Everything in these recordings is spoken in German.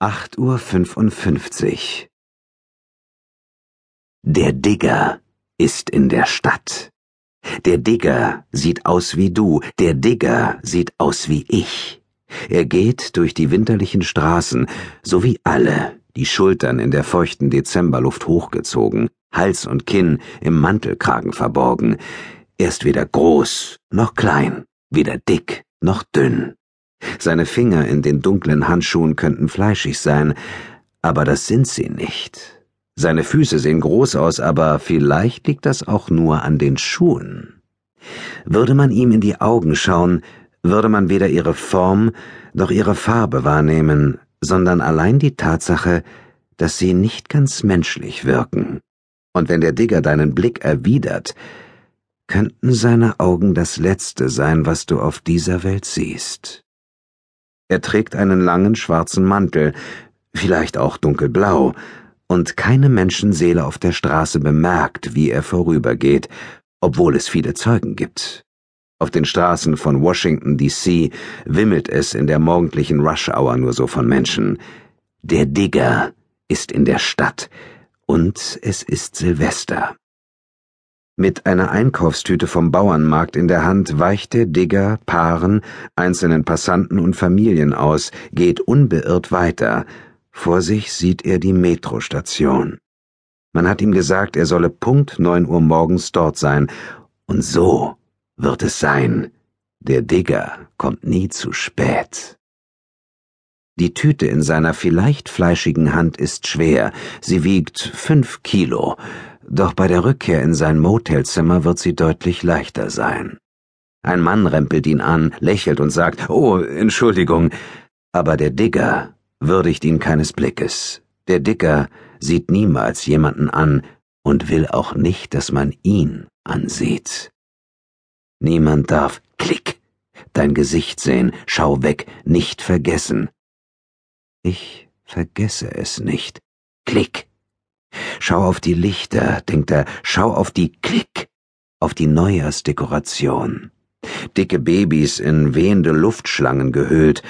Acht Uhr fünfundfünfzig. Der Digger ist in der Stadt. Der Digger sieht aus wie du, der Digger sieht aus wie ich. Er geht durch die winterlichen Straßen, so wie alle, die Schultern in der feuchten Dezemberluft hochgezogen, Hals und Kinn im Mantelkragen verborgen. Er ist weder groß noch klein, weder dick noch dünn. Seine Finger in den dunklen Handschuhen könnten fleischig sein, aber das sind sie nicht. Seine Füße sehen groß aus, aber vielleicht liegt das auch nur an den Schuhen. Würde man ihm in die Augen schauen, würde man weder ihre Form noch ihre Farbe wahrnehmen, sondern allein die Tatsache, dass sie nicht ganz menschlich wirken. Und wenn der Digger deinen Blick erwidert, könnten seine Augen das Letzte sein, was du auf dieser Welt siehst. Er trägt einen langen schwarzen Mantel, vielleicht auch dunkelblau, und keine Menschenseele auf der Straße bemerkt, wie er vorübergeht, obwohl es viele Zeugen gibt. Auf den Straßen von Washington, D.C. wimmelt es in der morgendlichen Rush-Hour nur so von Menschen. Der Digger ist in der Stadt, und es ist Silvester. Mit einer Einkaufstüte vom Bauernmarkt in der Hand weicht der Digger Paaren, einzelnen Passanten und Familien aus, geht unbeirrt weiter. Vor sich sieht er die Metrostation. Man hat ihm gesagt, er solle Punkt neun Uhr morgens dort sein, und so wird es sein. Der Digger kommt nie zu spät. Die Tüte in seiner vielleicht fleischigen Hand ist schwer, sie wiegt fünf Kilo, doch bei der Rückkehr in sein Motelzimmer wird sie deutlich leichter sein. Ein Mann rempelt ihn an, lächelt und sagt, Oh, Entschuldigung, aber der Digger würdigt ihn keines Blickes. Der Digger sieht niemals jemanden an und will auch nicht, dass man ihn ansieht. Niemand darf, klick, dein Gesicht sehen, schau weg, nicht vergessen. Ich vergesse es nicht. Klick. Schau auf die Lichter, denkt er, schau auf die Klick, auf die Neujahrsdekoration. Dicke Babys in wehende Luftschlangen gehüllt,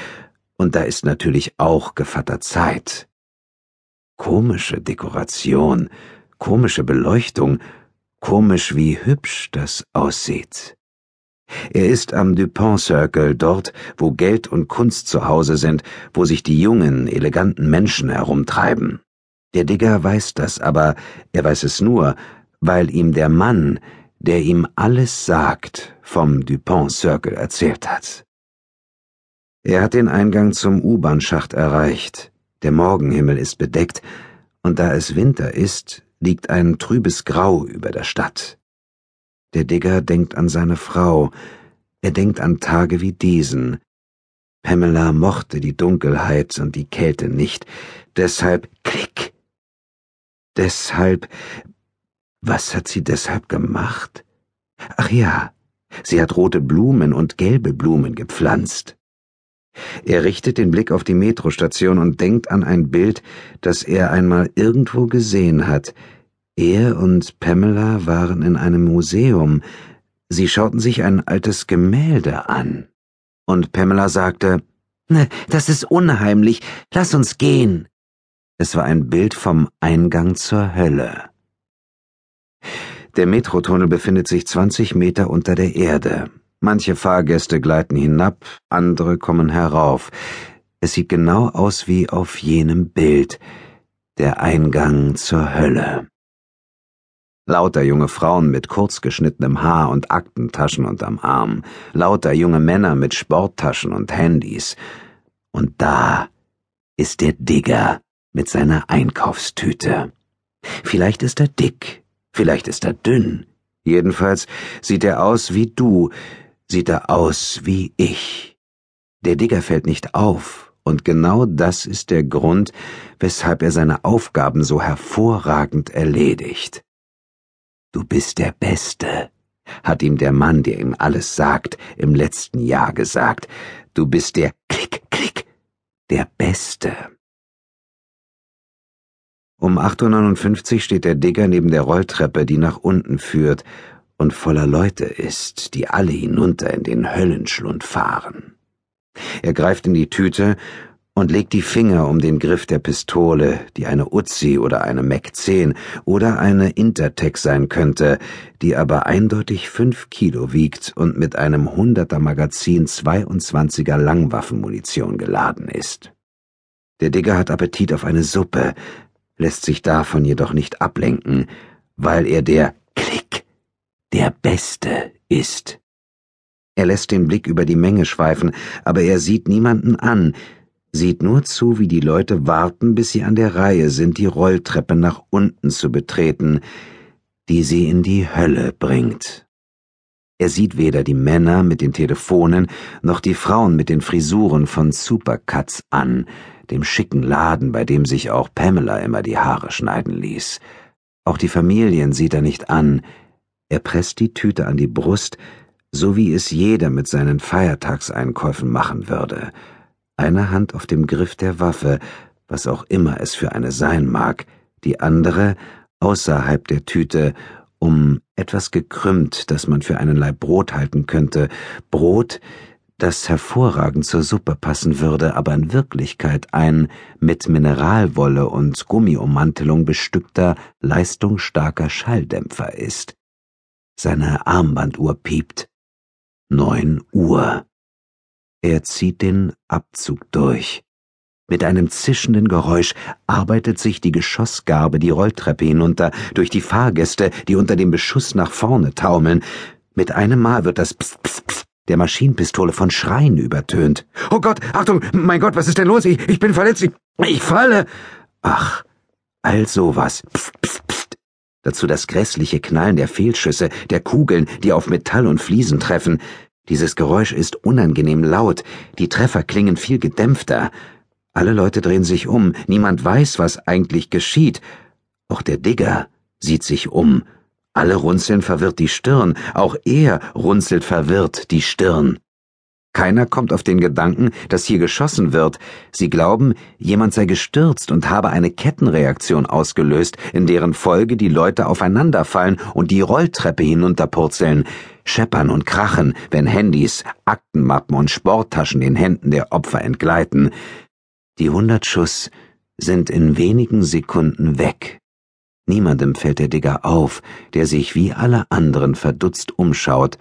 und da ist natürlich auch Gevatter Zeit. Komische Dekoration, komische Beleuchtung, komisch wie hübsch das aussieht. Er ist am Dupont Circle, dort, wo Geld und Kunst zu Hause sind, wo sich die jungen, eleganten Menschen herumtreiben. Der Digger weiß das, aber er weiß es nur, weil ihm der Mann, der ihm alles sagt, vom Dupont Circle erzählt hat. Er hat den Eingang zum U-Bahn-Schacht erreicht. Der Morgenhimmel ist bedeckt, und da es Winter ist, liegt ein trübes Grau über der Stadt. Der Digger denkt an seine Frau, er denkt an Tage wie diesen. Pamela mochte die Dunkelheit und die Kälte nicht, deshalb klick deshalb. Was hat sie deshalb gemacht? Ach ja, sie hat rote Blumen und gelbe Blumen gepflanzt. Er richtet den Blick auf die Metrostation und denkt an ein Bild, das er einmal irgendwo gesehen hat. Er und Pamela waren in einem Museum. Sie schauten sich ein altes Gemälde an. Und Pamela sagte, Das ist unheimlich, lass uns gehen. Es war ein Bild vom Eingang zur Hölle. Der Metrotunnel befindet sich 20 Meter unter der Erde. Manche Fahrgäste gleiten hinab, andere kommen herauf. Es sieht genau aus wie auf jenem Bild. Der Eingang zur Hölle. Lauter junge Frauen mit kurz geschnittenem Haar und Aktentaschen unterm Arm, lauter junge Männer mit Sporttaschen und Handys. Und da ist der Digger mit seiner Einkaufstüte. Vielleicht ist er dick, vielleicht ist er dünn. Jedenfalls sieht er aus wie du, sieht er aus wie ich. Der Digger fällt nicht auf, und genau das ist der Grund, weshalb er seine Aufgaben so hervorragend erledigt. Du bist der Beste, hat ihm der Mann, der ihm alles sagt, im letzten Jahr gesagt. Du bist der Klick, Klick, der Beste. Um 8.59 Uhr steht der Digger neben der Rolltreppe, die nach unten führt und voller Leute ist, die alle hinunter in den Höllenschlund fahren. Er greift in die Tüte und legt die Finger um den Griff der Pistole, die eine Uzi oder eine Mac 10 oder eine Intertech sein könnte, die aber eindeutig fünf Kilo wiegt und mit einem 100er Magazin 22er Langwaffenmunition geladen ist. Der Digger hat Appetit auf eine Suppe, lässt sich davon jedoch nicht ablenken, weil er der Klick, der Beste ist. Er lässt den Blick über die Menge schweifen, aber er sieht niemanden an, sieht nur zu, wie die Leute warten, bis sie an der Reihe sind, die Rolltreppe nach unten zu betreten, die sie in die Hölle bringt. Er sieht weder die Männer mit den Telefonen noch die Frauen mit den Frisuren von Supercuts an, dem schicken Laden, bei dem sich auch Pamela immer die Haare schneiden ließ. Auch die Familien sieht er nicht an. Er presst die Tüte an die Brust, so wie es jeder mit seinen Feiertagseinkäufen machen würde. Eine Hand auf dem Griff der Waffe, was auch immer es für eine sein mag, die andere außerhalb der Tüte, um etwas gekrümmt, das man für einen Laib Brot halten könnte, Brot, das hervorragend zur Suppe passen würde, aber in Wirklichkeit ein mit Mineralwolle und Gummiummantelung bestückter, leistungsstarker Schalldämpfer ist. Seine Armbanduhr piept. Neun Uhr. Er zieht den Abzug durch. Mit einem zischenden Geräusch arbeitet sich die Geschossgarbe die Rolltreppe hinunter, durch die Fahrgäste, die unter dem Beschuss nach vorne taumeln. Mit einem Mal wird das Psst, Psst, Psst der Maschinenpistole von Schreien übertönt. Oh Gott, Achtung, mein Gott, was ist denn los? Ich, ich bin verletzt, ich, ich falle. Ach, all sowas. Psst, psst, psst. Dazu das grässliche Knallen der Fehlschüsse, der Kugeln, die auf Metall und Fliesen treffen. Dieses Geräusch ist unangenehm laut, die Treffer klingen viel gedämpfter. Alle Leute drehen sich um, niemand weiß, was eigentlich geschieht. Auch der Digger sieht sich um. Alle runzeln verwirrt die Stirn, auch er runzelt verwirrt die Stirn. Keiner kommt auf den Gedanken, dass hier geschossen wird. Sie glauben, jemand sei gestürzt und habe eine Kettenreaktion ausgelöst, in deren Folge die Leute aufeinanderfallen und die Rolltreppe hinunterpurzeln, scheppern und krachen, wenn Handys, Aktenmappen und Sporttaschen den Händen der Opfer entgleiten. Die hundert Schuss sind in wenigen Sekunden weg. Niemandem fällt der Digger auf, der sich wie alle anderen verdutzt umschaut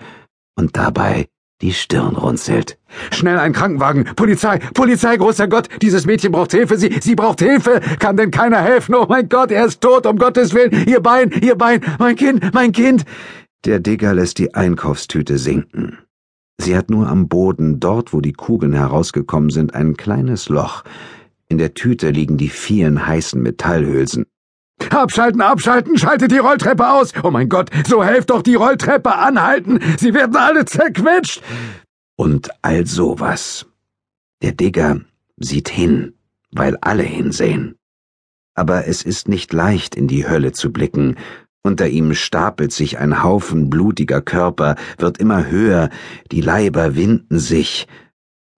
und dabei die Stirn runzelt. Schnell ein Krankenwagen! Polizei! Polizei, großer Gott! Dieses Mädchen braucht Hilfe! Sie, sie braucht Hilfe! Kann denn keiner helfen? Oh mein Gott, er ist tot, um Gottes Willen! Ihr Bein, ihr Bein! Mein Kind, mein Kind! Der Digger lässt die Einkaufstüte sinken. Sie hat nur am Boden, dort wo die Kugeln herausgekommen sind, ein kleines Loch. In der Tüte liegen die vielen heißen Metallhülsen. Abschalten, abschalten, schaltet die Rolltreppe aus. Oh mein Gott, so helft doch die Rolltreppe anhalten. Sie werden alle zerquetscht. Und all sowas. Der Digger sieht hin, weil alle hinsehen. Aber es ist nicht leicht, in die Hölle zu blicken. Unter ihm stapelt sich ein Haufen blutiger Körper, wird immer höher, die Leiber winden sich.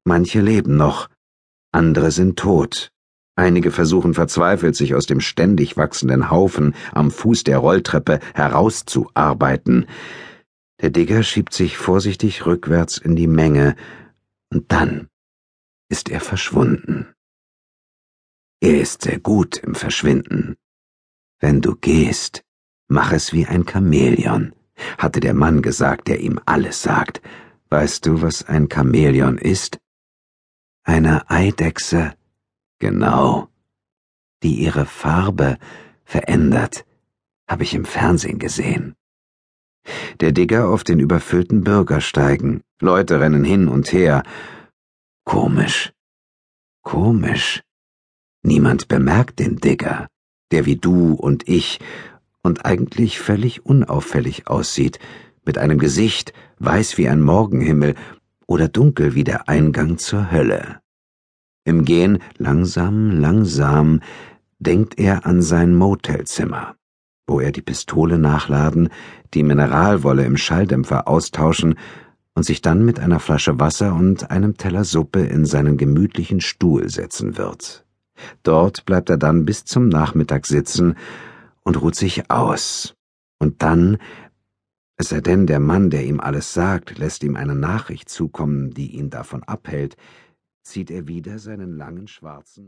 Manche leben noch, andere sind tot. Einige versuchen verzweifelt, sich aus dem ständig wachsenden Haufen am Fuß der Rolltreppe herauszuarbeiten. Der Digger schiebt sich vorsichtig rückwärts in die Menge, und dann ist er verschwunden. Er ist sehr gut im Verschwinden. Wenn du gehst, mach es wie ein Chamäleon, hatte der Mann gesagt, der ihm alles sagt. Weißt du, was ein Chamäleon ist? Eine Eidechse Genau. Die ihre Farbe verändert, habe ich im Fernsehen gesehen. Der Digger auf den überfüllten Bürgersteigen. Leute rennen hin und her. Komisch. Komisch. Niemand bemerkt den Digger, der wie du und ich und eigentlich völlig unauffällig aussieht, mit einem Gesicht weiß wie ein Morgenhimmel oder dunkel wie der Eingang zur Hölle. Im Gehen, langsam, langsam, denkt er an sein Motelzimmer, wo er die Pistole nachladen, die Mineralwolle im Schalldämpfer austauschen und sich dann mit einer Flasche Wasser und einem Teller Suppe in seinen gemütlichen Stuhl setzen wird. Dort bleibt er dann bis zum Nachmittag sitzen und ruht sich aus. Und dann, es sei denn, der Mann, der ihm alles sagt, lässt ihm eine Nachricht zukommen, die ihn davon abhält, zieht er wieder seinen langen schwarzen